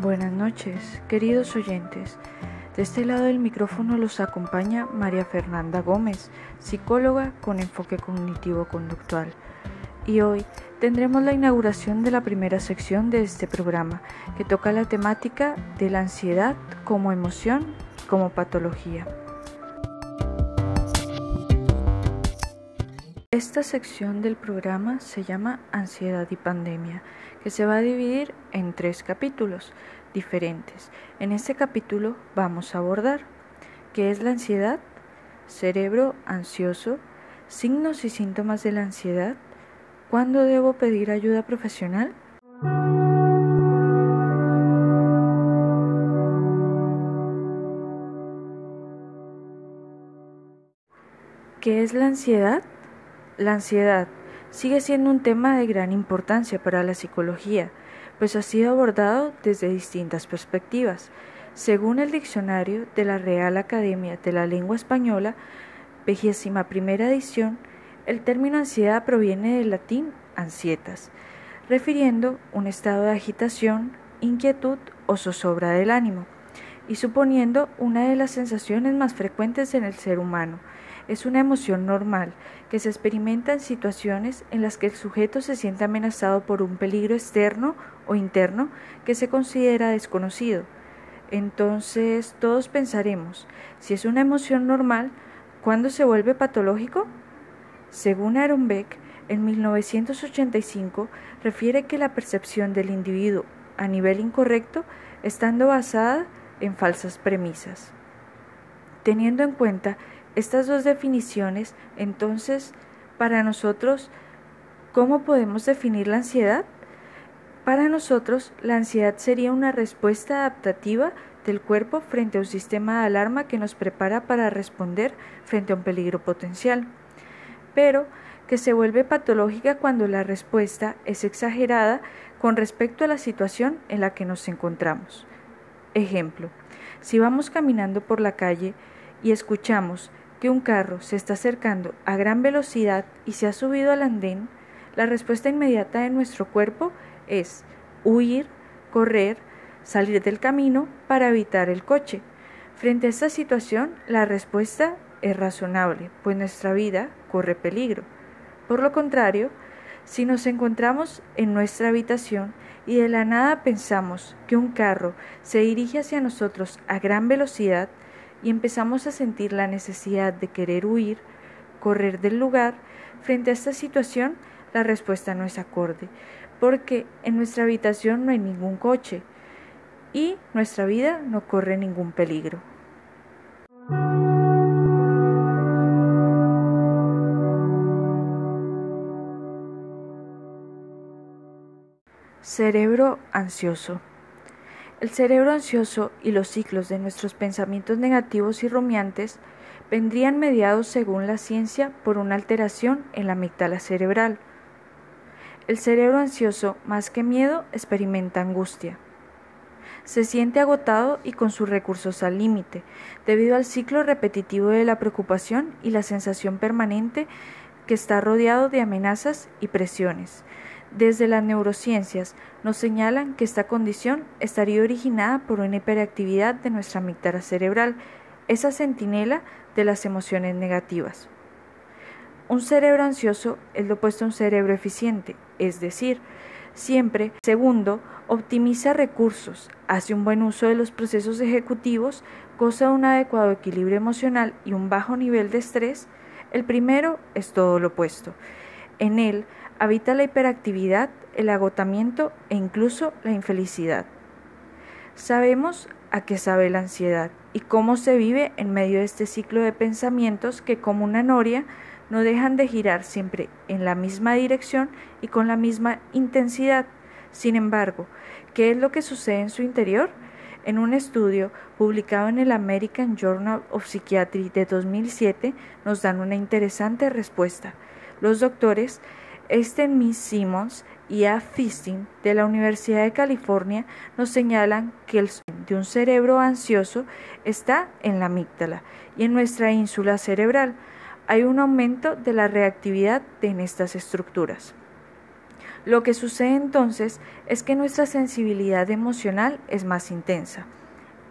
Buenas noches, queridos oyentes. De este lado del micrófono los acompaña María Fernanda Gómez, psicóloga con enfoque cognitivo-conductual. Y hoy tendremos la inauguración de la primera sección de este programa, que toca la temática de la ansiedad como emoción, como patología. Esta sección del programa se llama Ansiedad y Pandemia, que se va a dividir en tres capítulos diferentes. En este capítulo vamos a abordar qué es la ansiedad, cerebro ansioso, signos y síntomas de la ansiedad, cuándo debo pedir ayuda profesional. ¿Qué es la ansiedad? La ansiedad sigue siendo un tema de gran importancia para la psicología, pues ha sido abordado desde distintas perspectivas. Según el diccionario de la Real Academia de la Lengua Española, vigésima primera edición, el término ansiedad proviene del latín ansietas, refiriendo un estado de agitación, inquietud o zozobra del ánimo, y suponiendo una de las sensaciones más frecuentes en el ser humano, es una emoción normal que se experimenta en situaciones en las que el sujeto se siente amenazado por un peligro externo o interno que se considera desconocido. Entonces todos pensaremos, si es una emoción normal, ¿cuándo se vuelve patológico? Según Aaron Beck, en 1985 refiere que la percepción del individuo a nivel incorrecto estando basada en falsas premisas. Teniendo en cuenta estas dos definiciones, entonces, para nosotros, ¿cómo podemos definir la ansiedad? Para nosotros, la ansiedad sería una respuesta adaptativa del cuerpo frente a un sistema de alarma que nos prepara para responder frente a un peligro potencial, pero que se vuelve patológica cuando la respuesta es exagerada con respecto a la situación en la que nos encontramos. Ejemplo, si vamos caminando por la calle y escuchamos que un carro se está acercando a gran velocidad y se ha subido al andén, la respuesta inmediata de nuestro cuerpo es huir, correr, salir del camino para evitar el coche. Frente a esta situación, la respuesta es razonable, pues nuestra vida corre peligro. Por lo contrario, si nos encontramos en nuestra habitación y de la nada pensamos que un carro se dirige hacia nosotros a gran velocidad, y empezamos a sentir la necesidad de querer huir, correr del lugar, frente a esta situación la respuesta no es acorde, porque en nuestra habitación no hay ningún coche y nuestra vida no corre ningún peligro. Cerebro ansioso. El cerebro ansioso y los ciclos de nuestros pensamientos negativos y rumiantes vendrían mediados según la ciencia por una alteración en la amígdala cerebral. El cerebro ansioso, más que miedo, experimenta angustia. Se siente agotado y con sus recursos al límite, debido al ciclo repetitivo de la preocupación y la sensación permanente que está rodeado de amenazas y presiones, desde las neurociencias nos señalan que esta condición estaría originada por una hiperactividad de nuestra amígdala cerebral, esa centinela de las emociones negativas. Un cerebro ansioso es lo opuesto a un cerebro eficiente, es decir, siempre, segundo, optimiza recursos, hace un buen uso de los procesos ejecutivos, goza de un adecuado equilibrio emocional y un bajo nivel de estrés, el primero es todo lo opuesto. En él habita la hiperactividad, el agotamiento e incluso la infelicidad. Sabemos a qué sabe la ansiedad y cómo se vive en medio de este ciclo de pensamientos que como una noria no dejan de girar siempre en la misma dirección y con la misma intensidad. Sin embargo, ¿qué es lo que sucede en su interior? En un estudio publicado en el American Journal of Psychiatry de 2007 nos dan una interesante respuesta. Los doctores Miss Simmons y A. Fisting de la Universidad de California nos señalan que el de un cerebro ansioso está en la amígdala y en nuestra ínsula cerebral hay un aumento de la reactividad en estas estructuras. Lo que sucede entonces es que nuestra sensibilidad emocional es más intensa.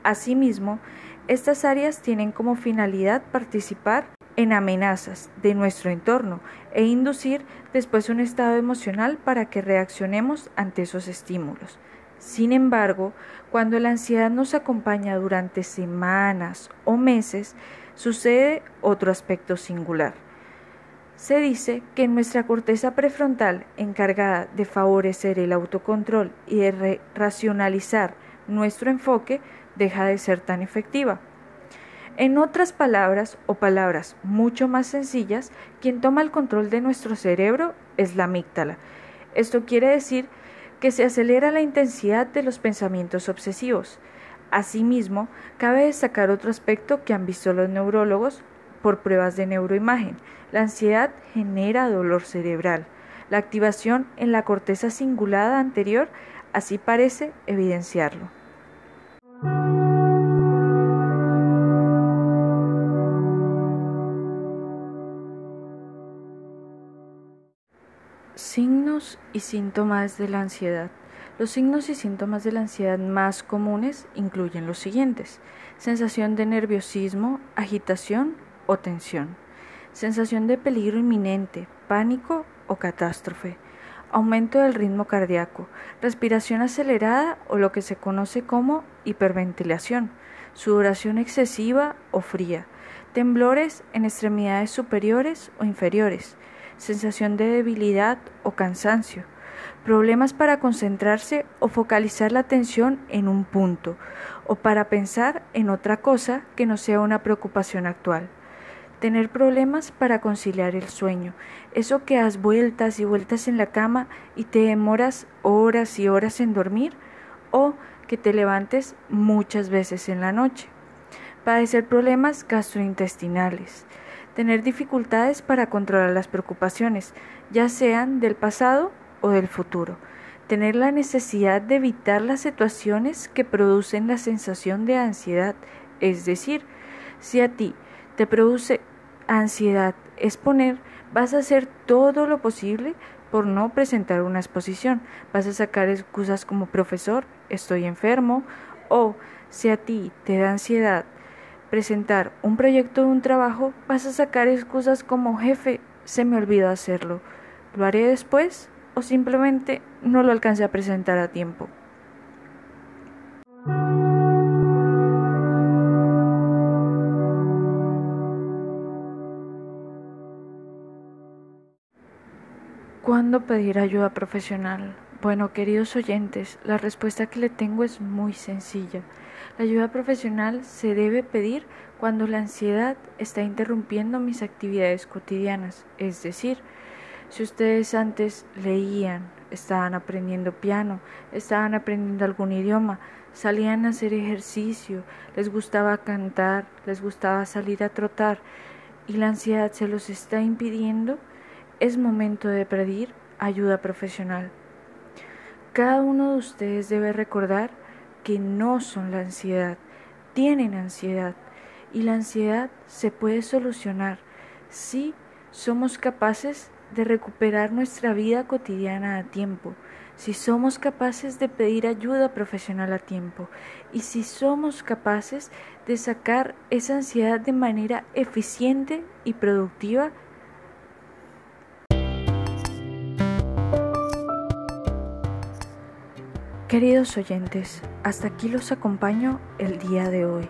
Asimismo, estas áreas tienen como finalidad participar en amenazas de nuestro entorno e inducir después un estado emocional para que reaccionemos ante esos estímulos. Sin embargo, cuando la ansiedad nos acompaña durante semanas o meses, sucede otro aspecto singular. Se dice que nuestra corteza prefrontal, encargada de favorecer el autocontrol y de racionalizar nuestro enfoque, deja de ser tan efectiva. En otras palabras, o palabras mucho más sencillas, quien toma el control de nuestro cerebro es la amígdala. Esto quiere decir que se acelera la intensidad de los pensamientos obsesivos. Asimismo, cabe destacar otro aspecto que han visto los neurólogos por pruebas de neuroimagen. La ansiedad genera dolor cerebral. La activación en la corteza cingulada anterior así parece evidenciarlo. Y síntomas de la ansiedad. Los signos y síntomas de la ansiedad más comunes incluyen los siguientes. Sensación de nerviosismo, agitación o tensión. Sensación de peligro inminente, pánico o catástrofe. Aumento del ritmo cardíaco, respiración acelerada o lo que se conoce como hiperventilación, sudoración excesiva o fría, temblores en extremidades superiores o inferiores, sensación de debilidad o cansancio, problemas para concentrarse o focalizar la atención en un punto, o para pensar en otra cosa que no sea una preocupación actual. Tener problemas para conciliar el sueño, eso que has vueltas y vueltas en la cama y te demoras horas y horas en dormir, o que te levantes muchas veces en la noche. Padecer problemas gastrointestinales, tener dificultades para controlar las preocupaciones, ya sean del pasado o del futuro, tener la necesidad de evitar las situaciones que producen la sensación de ansiedad, es decir, si a ti te produce ansiedad exponer, vas a hacer todo lo posible por no presentar una exposición, vas a sacar excusas como profesor, estoy enfermo, o si a ti te da ansiedad presentar un proyecto de un trabajo, vas a sacar excusas como jefe, se me olvidó hacerlo, lo haré después o simplemente no lo alcance a presentar a tiempo. ¿Cuándo pedir ayuda profesional? Bueno, queridos oyentes, la respuesta que le tengo es muy sencilla. La ayuda profesional se debe pedir cuando la ansiedad está interrumpiendo mis actividades cotidianas, es decir, si ustedes antes leían, estaban aprendiendo piano, estaban aprendiendo algún idioma, salían a hacer ejercicio, les gustaba cantar, les gustaba salir a trotar y la ansiedad se los está impidiendo, es momento de pedir ayuda profesional. Cada uno de ustedes debe recordar que no son la ansiedad, tienen ansiedad y la ansiedad se puede solucionar si somos capaces de recuperar nuestra vida cotidiana a tiempo, si somos capaces de pedir ayuda profesional a tiempo y si somos capaces de sacar esa ansiedad de manera eficiente y productiva Queridos oyentes, hasta aquí los acompaño el día de hoy.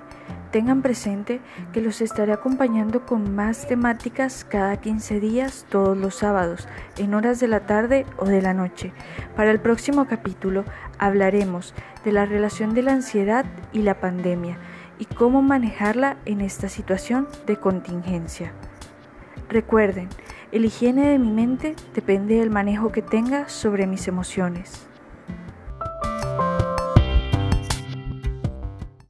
Tengan presente que los estaré acompañando con más temáticas cada 15 días todos los sábados, en horas de la tarde o de la noche. Para el próximo capítulo hablaremos de la relación de la ansiedad y la pandemia y cómo manejarla en esta situación de contingencia. Recuerden, el higiene de mi mente depende del manejo que tenga sobre mis emociones.